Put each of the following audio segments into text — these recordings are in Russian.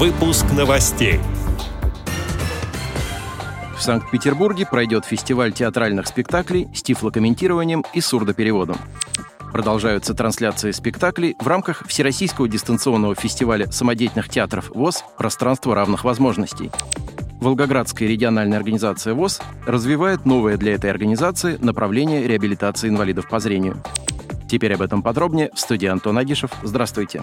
Выпуск новостей. В Санкт-Петербурге пройдет фестиваль театральных спектаклей с тифлокомментированием и сурдопереводом. Продолжаются трансляции спектаклей в рамках Всероссийского дистанционного фестиваля самодеятельных театров ВОЗ «Пространство равных возможностей». Волгоградская региональная организация ВОЗ развивает новое для этой организации направление реабилитации инвалидов по зрению. Теперь об этом подробнее в студии Антон Агишев. Здравствуйте.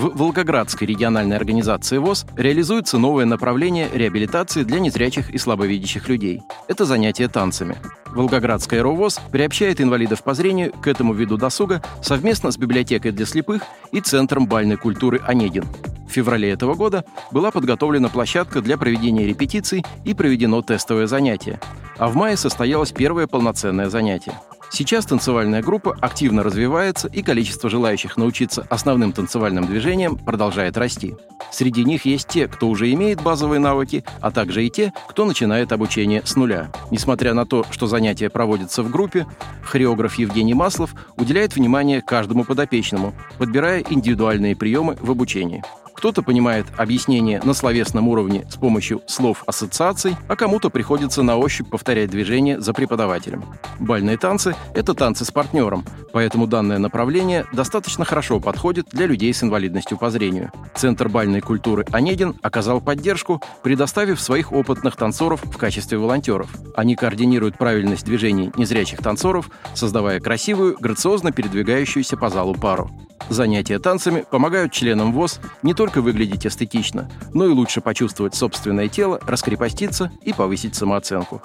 В Волгоградской региональной организации ВОЗ реализуется новое направление реабилитации для незрячих и слабовидящих людей. Это занятие танцами. Волгоградская РОВОЗ приобщает инвалидов по зрению к этому виду досуга совместно с библиотекой для слепых и Центром бальной культуры «Онегин». В феврале этого года была подготовлена площадка для проведения репетиций и проведено тестовое занятие. А в мае состоялось первое полноценное занятие. Сейчас танцевальная группа активно развивается, и количество желающих научиться основным танцевальным движениям продолжает расти. Среди них есть те, кто уже имеет базовые навыки, а также и те, кто начинает обучение с нуля. Несмотря на то, что занятия проводятся в группе, хореограф Евгений Маслов уделяет внимание каждому подопечному, подбирая индивидуальные приемы в обучении. Кто-то понимает объяснение на словесном уровне с помощью слов ассоциаций, а кому-то приходится на ощупь повторять движение за преподавателем. Бальные танцы – это танцы с партнером, поэтому данное направление достаточно хорошо подходит для людей с инвалидностью по зрению. Центр бальной культуры «Онегин» оказал поддержку, предоставив своих опытных танцоров в качестве волонтеров. Они координируют правильность движений незрячих танцоров, создавая красивую, грациозно передвигающуюся по залу пару. Занятия танцами помогают членам ВОЗ не только выглядеть эстетично, но и лучше почувствовать собственное тело, раскрепоститься и повысить самооценку.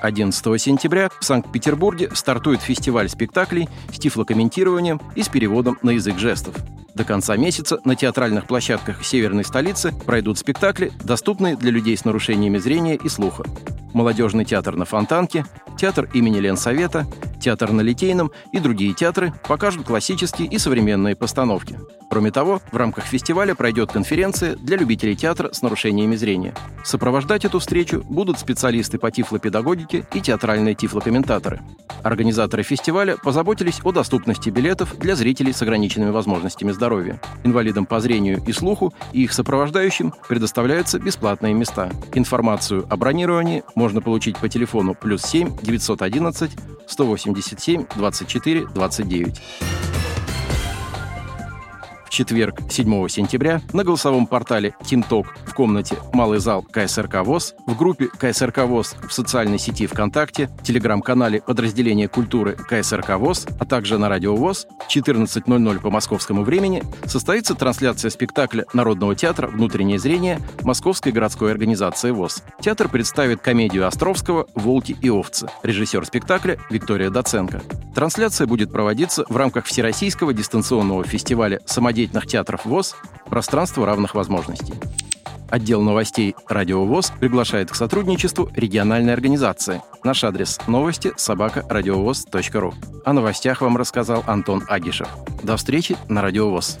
11 сентября в Санкт-Петербурге стартует фестиваль спектаклей с тифлокомментированием и с переводом на язык жестов. До конца месяца на театральных площадках северной столицы пройдут спектакли, доступные для людей с нарушениями зрения и слуха. Молодежный театр на Фонтанке, театр имени Ленсовета, театр на Литейном и другие театры покажут классические и современные постановки. Кроме того, в рамках фестиваля пройдет конференция для любителей театра с нарушениями зрения. Сопровождать эту встречу будут специалисты по тифлопедагогике и театральные тифлокомментаторы. Организаторы фестиваля позаботились о доступности билетов для зрителей с ограниченными возможностями здоровья. Инвалидам по зрению и слуху и их сопровождающим предоставляются бесплатные места. Информацию о бронировании можно получить по телефону плюс 7 911 187 24 29 четверг, 7 сентября, на голосовом портале TeamTalk в комнате «Малый зал КСРК ВОЗ», в группе КСРК ВОЗ в социальной сети ВКонтакте, телеграм-канале подразделения культуры КСРК ВОЗ, а также на радио ВОЗ 14.00 по московскому времени состоится трансляция спектакля Народного театра «Внутреннее зрение» Московской городской организации ВОЗ. Театр представит комедию Островского «Волки и овцы». Режиссер спектакля Виктория Доценко. Трансляция будет проводиться в рамках Всероссийского дистанционного фестиваля самодеятельности самостоятельных театров ВОЗ «Пространство равных возможностей». Отдел новостей «Радио ВОЗ» приглашает к сотрудничеству региональной организации. Наш адрес – новости собака ру. О новостях вам рассказал Антон Агишев. До встречи на «Радио ВОЗ».